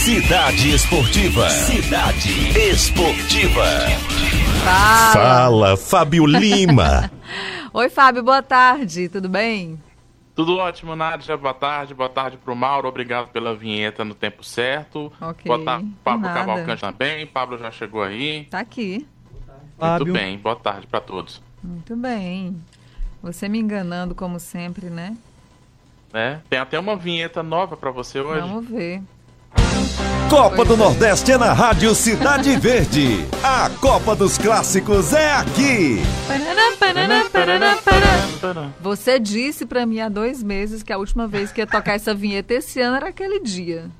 Cidade Esportiva. Cidade Esportiva. Fala. Fala, Fábio Lima. Oi, Fábio, boa tarde, tudo bem? Tudo ótimo, Nádia. Boa tarde. Boa tarde pro Mauro. Obrigado pela vinheta no tempo certo. Ok, Boa tarde, de Pablo. Cavalcante também. Pablo já chegou aí. Tá aqui. Fábio. Muito bem. Boa tarde para todos. Muito bem. Você me enganando como sempre, né? Né? Tem até uma vinheta nova para você hoje. Vamos ver. Copa do Nordeste é na Rádio Cidade Verde. A Copa dos Clássicos é aqui. Você disse pra mim há dois meses que a última vez que ia tocar essa vinheta esse ano era aquele dia.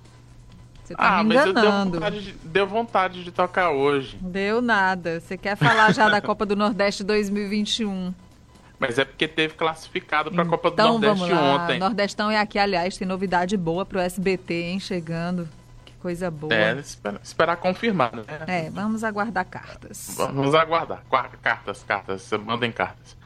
Você tá Ah, me mas eu deu enganando. vontade, de, deu vontade de tocar hoje. Deu nada. Você quer falar já da Copa do Nordeste 2021? Mas é porque teve classificado para a Copa do Então Nordeste vamos lá. ontem. Nordestão é aqui, aliás, tem novidade boa pro SBT, hein, chegando. Coisa boa. É, espera- esperar confirmar, né? É, vamos aguardar cartas. Vamos aguardar. Cartas, cartas, mandem cartas.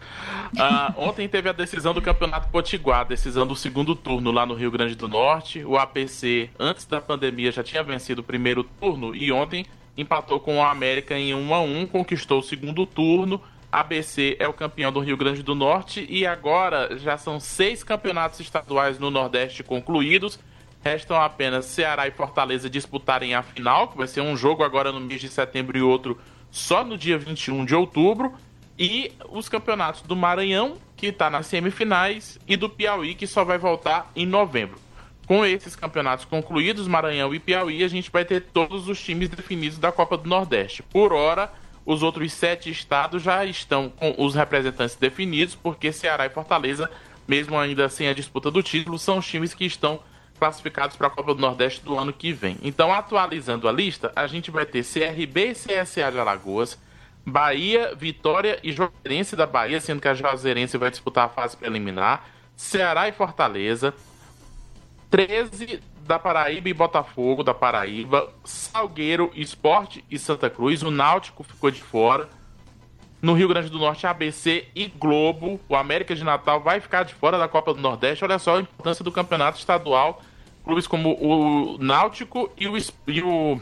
Ah, ontem teve a decisão do Campeonato Potiguar, decisão do segundo turno lá no Rio Grande do Norte. O APC, antes da pandemia, já tinha vencido o primeiro turno e ontem empatou com o América em 1 a 1 conquistou o segundo turno. ABC é o campeão do Rio Grande do Norte e agora já são seis campeonatos estaduais no Nordeste concluídos. Restam apenas Ceará e Fortaleza disputarem a final, que vai ser um jogo agora no mês de setembro e outro só no dia 21 de outubro. E os campeonatos do Maranhão, que está nas semifinais, e do Piauí, que só vai voltar em novembro. Com esses campeonatos concluídos, Maranhão e Piauí, a gente vai ter todos os times definidos da Copa do Nordeste. Por hora, os outros sete estados já estão com os representantes definidos, porque Ceará e Fortaleza, mesmo ainda sem a disputa do título, são os times que estão classificados para a Copa do Nordeste do ano que vem. Então, atualizando a lista, a gente vai ter CRB e CSA de Alagoas, Bahia, Vitória e Juazeirense da Bahia, sendo que a Juazeirense vai disputar a fase preliminar, Ceará e Fortaleza, 13 da Paraíba e Botafogo da Paraíba, Salgueiro, Esporte e Santa Cruz, o Náutico ficou de fora. No Rio Grande do Norte, ABC e Globo. O América de Natal vai ficar de fora da Copa do Nordeste. Olha só a importância do campeonato estadual. Clubes como o Náutico e o, e o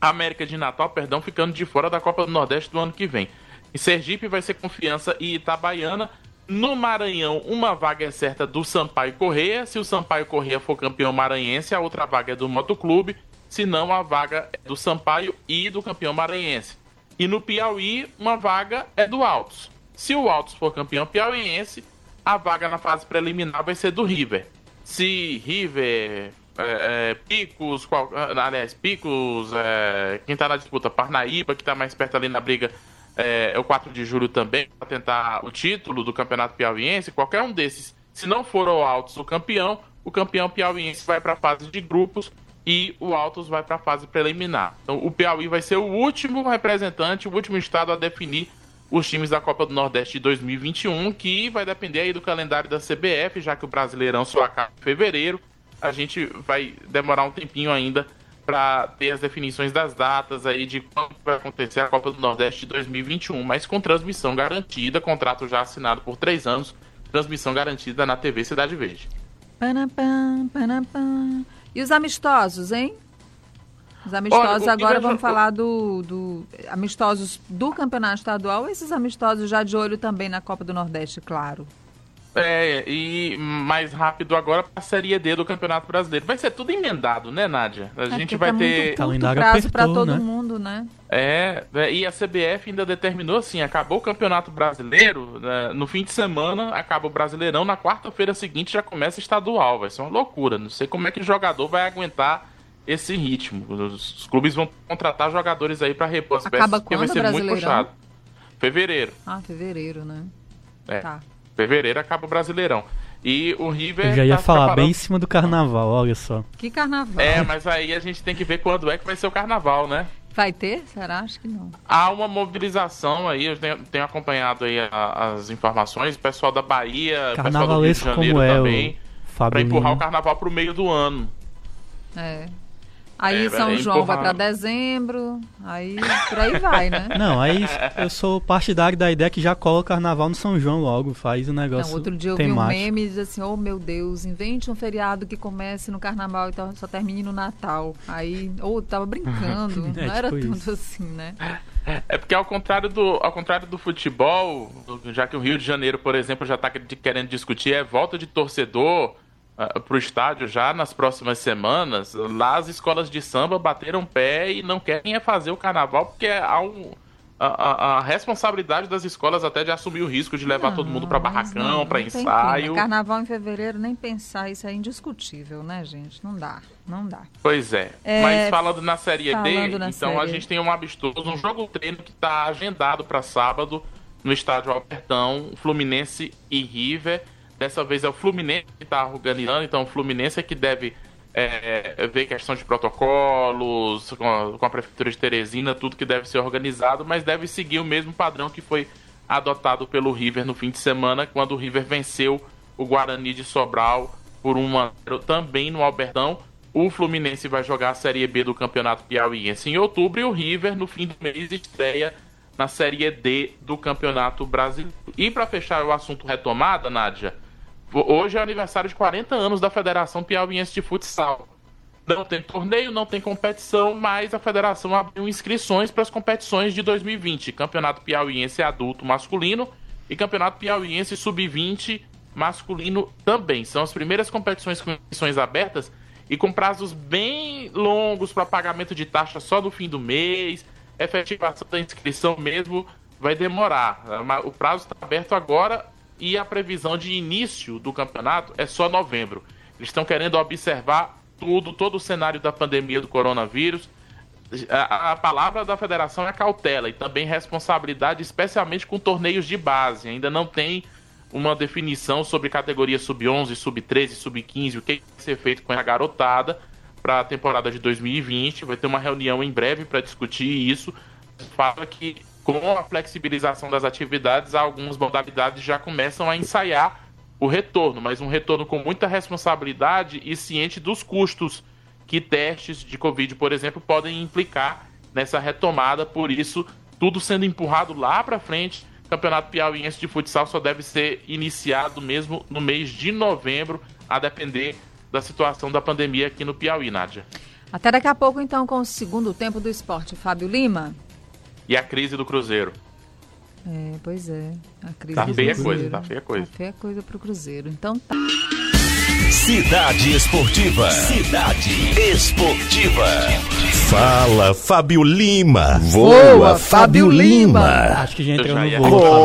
América de Natal, perdão, ficando de fora da Copa do Nordeste do ano que vem. Em Sergipe vai ser Confiança e Itabaiana. No Maranhão, uma vaga é certa do Sampaio Correia. Se o Sampaio Correia for campeão maranhense, a outra vaga é do Motoclube. Se não, a vaga é do Sampaio e do campeão maranhense. E no Piauí, uma vaga é do Altos. Se o Altos for campeão piauiense, a vaga na fase preliminar vai ser do River. Se River, é, é, Picos, qual- ah, aliás, Picos, é, quem tá na disputa, Parnaíba, que tá mais perto ali na briga, é, é o 4 de julho também, para tentar o título do Campeonato Piauiense, qualquer um desses, se não for o Altos o campeão, o campeão piauiense vai para a fase de grupos e o Altos vai para a fase preliminar. Então o Piauí vai ser o último representante, o último estado a definir os times da Copa do Nordeste de 2021, que vai depender aí do calendário da CBF, já que o Brasileirão só acaba em fevereiro. A gente vai demorar um tempinho ainda para ter as definições das datas aí de quando vai acontecer a Copa do Nordeste de 2021, mas com transmissão garantida, contrato já assinado por três anos, transmissão garantida na TV Cidade Verde. Panapam, panapam. E os amistosos, hein? Os amistosos, Olha, agora já- vamos falar do, do amistosos do campeonato estadual, esses amistosos já de olho também na Copa do Nordeste, claro. É, e mais rápido agora a Série D do Campeonato Brasileiro. Vai ser tudo emendado, né, Nádia? A É gente vai tá ter. curto Calendário prazo para todo né? mundo, né? É, é, e a CBF ainda determinou assim: acabou o Campeonato Brasileiro, né, no fim de semana acaba o Brasileirão, na quarta-feira seguinte já começa estadual. Vai ser uma loucura. Não sei como é que o jogador vai aguentar esse ritmo. Os, os clubes vão contratar jogadores aí para repor as Acaba peças, porque vai quando ser muito puxado. Fevereiro. Ah, fevereiro, né? É. Tá. Fevereiro acaba o Brasileirão. E o River. Eu já ia tá falar preparando- bem em cima do carnaval, olha só. Que carnaval. É, mas aí a gente tem que ver quando é que vai ser o carnaval, né? Vai ter? Será? Acho que não. Há uma mobilização aí, eu tenho, tenho acompanhado aí a- as informações, o pessoal da Bahia, o pessoal do Rio de Janeiro como é também, o para empurrar o carnaval pro meio do ano. É. Aí É, São vai João vai pra dezembro, aí por aí vai, né? Não, aí eu sou partidário da ideia que já cola o carnaval no São João logo, faz o negócio Não, outro dia eu vi um temático. meme e diz assim, oh meu Deus, invente um feriado que comece no carnaval e só termine no Natal. Aí, ou tava brincando, É, não era tipo tudo isso. assim, né? É porque ao contrário do, ao contrário do futebol, já que o Rio de Janeiro, por exemplo, já está querendo discutir é volta de torcedor para o estádio já nas próximas semanas, lá as escolas de samba bateram pé e não querem é fazer o carnaval porque há um, a, a- a responsabilidade das escolas até de assumir o risco de levar todo mundo para Não, barracão, não, para não ensaio. como. Carnaval em fevereiro, nem pensar, isso é indiscutível, né, gente? Não dá, não dá. Pois é. É, Mas falando na Série falando D, na então a Série- gente tem um amistoso, um jogo treino que está agendado para sábado no estádio Albertão, Fluminense e River. Dessa vez é o Fluminense que está organizando, então o Fluminense é que deve é, ver questão de protocolos, com a, com a Prefeitura de Teresina, tudo que deve ser organizado, mas deve seguir o mesmo padrão que foi adotado pelo River no fim de semana, quando o River venceu o Guarani de Sobral por uma também no Albertão. O Fluminense vai jogar a Série B do Campeonato Piauiense em outubro e o River no fim do mês estreia na Série D do Campeonato Brasileiro. E para fechar o assunto retomada, Nádia, hoje é aniversário de 40 anos da Federação Piauiense de Futsal. Não tem torneio, não tem competição, mas a federação abriu inscrições para as competições de 2020. Campeonato Piauiense Adulto Masculino e Campeonato Piauiense Sub-20 Masculino também. São as primeiras competições com inscrições abertas e com prazos bem longos para pagamento de taxa só no fim do mês. Efetivação da inscrição mesmo vai demorar. O prazo está aberto agora e a previsão de início do campeonato é só novembro. Eles estão querendo observar tudo, todo o cenário da pandemia do coronavírus. A, a palavra da federação é cautela e também responsabilidade, especialmente com torneios de base. Ainda não tem uma definição sobre categoria sub-11, sub-13, sub-15, o que vai ser feito com a garotada para a temporada de 2020. Vai ter uma reunião em breve para discutir isso. Fala que com a flexibilização das atividades, algumas modalidades já começam a ensaiar o retorno, mas um retorno com muita responsabilidade e ciente dos custos que testes de Covid, por exemplo, podem implicar nessa retomada. Por isso, tudo sendo empurrado lá para frente. O Campeonato Piauiense de Futsal só deve ser iniciado mesmo no mês de novembro, a depender da situação da pandemia aqui no Piauí, Nádia. Até daqui a pouco, então, com o segundo tempo do esporte. Fábio Lima. E a crise do Cruzeiro. É, pois é. A crise Tá do feia a Cruzeiro. coisa, tá feia a coisa. Tá feia a coisa pro Cruzeiro. Então tá. Cidade Esportiva. Cidade Esportiva. Fala, Fábio Lima. Voa, Voa, Fábio Fábio Lima. Lima. Acho que já entrou já no ia voo, Fábio Lima.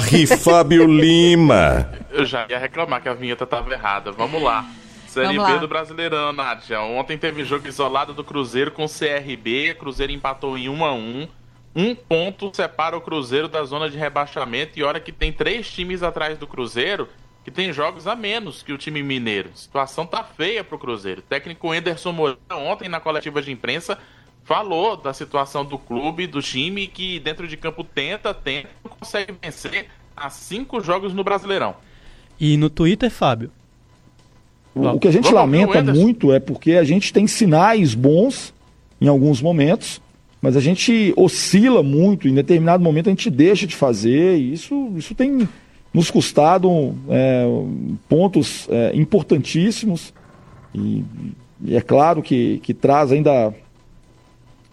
Corre, Fábio Lima. Eu já ia reclamar que a vinheta estava errada. Vamos lá. Série Vamos B lá. do Brasileirão, Nádia. Ontem teve jogo isolado do Cruzeiro com o CRB. Cruzeiro empatou em 1 a 1 Um ponto separa o Cruzeiro da zona de rebaixamento. E olha que tem três times atrás do Cruzeiro que tem jogos a menos que o time mineiro. A situação tá feia pro Cruzeiro. O técnico Anderson Moreira, ontem na coletiva de imprensa, falou da situação do clube, do time, que dentro de campo tenta, tenta, não consegue vencer há cinco jogos no Brasileirão. E no Twitter, Fábio, O, o que a gente Vamos lamenta muito é porque a gente tem sinais bons em alguns momentos, mas a gente oscila muito, em determinado momento a gente deixa de fazer, e isso, isso tem nos custado é, pontos é, importantíssimos, e, e é claro que, que traz ainda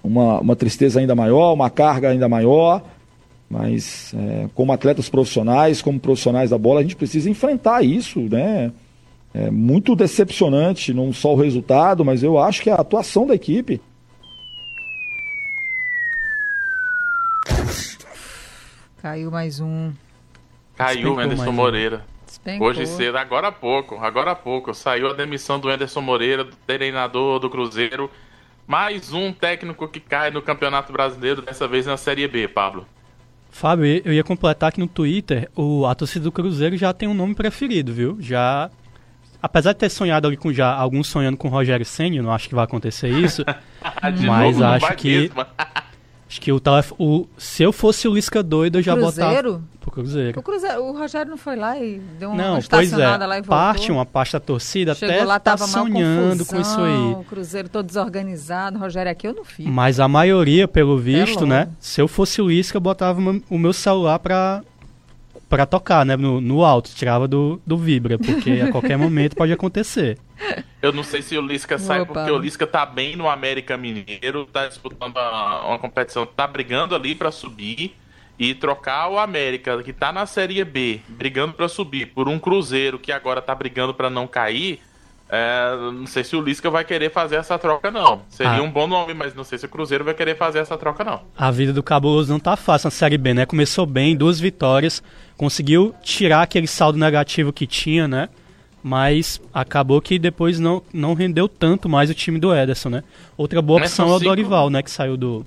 uma, uma tristeza ainda maior, uma carga ainda maior, mas é, como atletas profissionais, como profissionais da bola, a gente precisa enfrentar isso, né? É muito decepcionante, não só o resultado, mas eu acho que a atuação da equipe. Caiu mais um. Caiu Despencou o Anderson. Moreira. Despencou. Hoje cedo, agora há pouco, agora há pouco, saiu a demissão do Anderson Moreira, do treinador do Cruzeiro. Mais um técnico que cai no Campeonato Brasileiro, dessa vez na Série B, Pablo. Fábio, eu ia completar que no Twitter o, a torcida do Cruzeiro já tem um nome preferido, viu? Já. Apesar de ter sonhado ali com já alguns sonhando com o Rogério Senna, não acho que vai acontecer isso. De Mas novo, acho que- mesmo. acho que o, telef- o Se eu fosse o Lisca doido, eu já botava. Cruzeiro? pro Cruzeiro. O, Cruzeiro, o Rogério não foi lá e deu uma Não, estacionada é. lá e voltou. Parte, uma parte da torcida Chegou até lá, tá tava sonhando com isso aí. O Cruzeiro todo desorganizado. Rogério aqui eu não fico. Mas a maioria, pelo visto, né? Se eu fosse o Lisca, eu botava o o meu celular pra, pra tocar, né? No, no alto, tirava do, do Vibra, porque a qualquer momento pode acontecer. Eu não sei se o Lisca sai Opa. porque o Lisca tá bem no América Mineiro, tá disputando a- uma competição, tá brigando ali pra subir e trocar o América, que tá na Série B, brigando pra subir, por um Cruzeiro que agora tá brigando pra não cair. É, não sei se o Lisca vai querer fazer essa troca, não. Seria Ah. um bom nome, mas não sei se o Cruzeiro vai querer fazer essa troca, não. A vida do Cabuloso não tá fácil na Série B, né? Começou bem, duas vitórias, conseguiu tirar aquele saldo negativo que tinha, né? Mas acabou que depois não, não rendeu tanto mais o time do Ederson, né? Outra boa opção são é o cinco- Dorival, né? Que saiu do.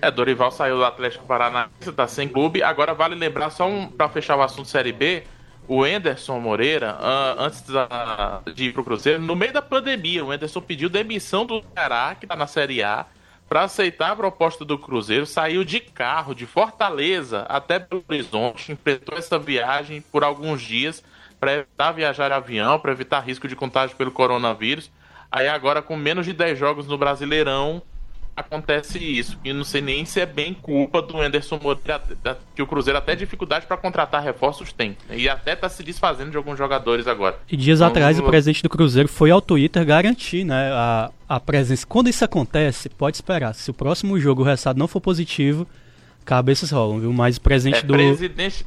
É, Dorival saiu do Atlético Paranaense, tá sem clube. Agora vale lembrar, só um, pra fechar o assunto Série B, o Enderson Moreira, ah, antes da- de ir pro Cruzeiro, no meio da pandemia, o Enderson pediu demissão do Ceará, que tá na Série A, pra aceitar a proposta do Cruzeiro, saiu de carro, de Fortaleza até Belo Horizonte, enfrentou essa viagem por alguns dias para evitar viajar de avião, para evitar risco de contágio pelo coronavírus. Aí agora, com menos de 10 jogos no Brasileirão, acontece isso. E não sei nem se é bem culpa do Anderson Moreira, que o Cruzeiro até dificuldade para contratar reforços tem. E até tá se desfazendo de alguns jogadores agora. E dias Então, atrás o presidente do Cruzeiro foi ao Twitter garantir, né? A, a presença. Quando isso acontece, pode esperar. Se o próximo jogo o resultado não for positivo, cabeças rolam, viu? Mas o presente É, do. presidente,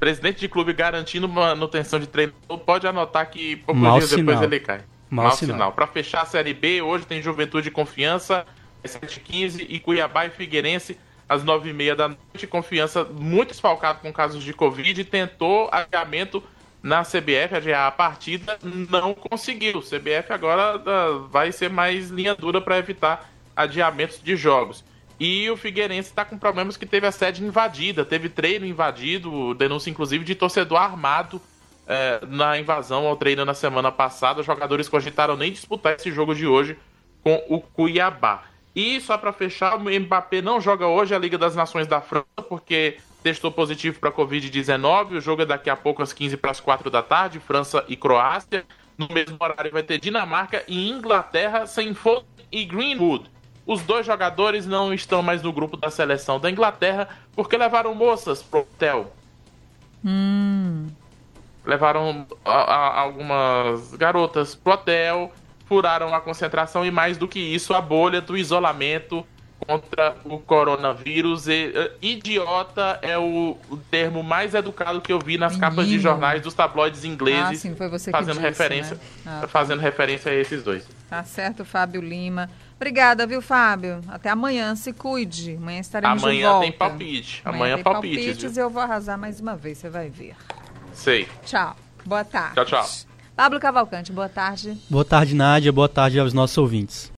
presidente de clube garantindo manutenção de treinador, pode anotar que poucos Mau dias depois sinal. ele cai. Mau Mau sinal. sinal. Para fechar a Série B, hoje tem Juventude e Confiança, às 7h15, e Cuiabá e Figueirense, às 9h30 da noite. Confiança muito desfalcado com casos de Covid, tentou adiamento na CBF, adiar a partida, não conseguiu. CBF agora ah, vai ser mais linha dura para evitar adiamentos de jogos. E o Figueirense está com problemas que teve a sede invadida, teve treino invadido, denúncia inclusive de torcedor armado eh, na invasão ao treino na semana passada. Os jogadores cogitaram nem disputar esse jogo de hoje com o Cuiabá. E só para fechar, o Mbappé não joga hoje a Liga das Nações da França porque testou positivo para Covid-19. O jogo é daqui a pouco às 15 para as 4 da tarde, França e Croácia. No mesmo horário vai ter Dinamarca e Inglaterra sem Foden e Greenwood. Os dois jogadores não estão mais no grupo da seleção da Inglaterra porque levaram moças pro hotel. Levaram a- a- algumas garotas pro hotel, furaram a concentração e mais do que isso, a bolha do isolamento contra o coronavírus. E, eh, idiota é o, o termo mais educado que eu vi nas capas de Menino. jornais dos tabloides Ah, ingleses, sim, foi você que fazendo disse, referência, né? Ah, tá. fazendo referência a esses dois. Tá certo, Fábio Lima. Obrigada, viu, Fábio? Até amanhã, se cuide. Amanhã estaremos de Amanhã volta. tem palpite. Amanhã, tem palpites. palpites eu vou arrasar mais uma vez, você vai ver. Sei. Tchau. Boa tarde. Tchau, tchau. Pablo Cavalcante, boa tarde. Boa tarde, Nádia. Boa tarde aos nossos ouvintes.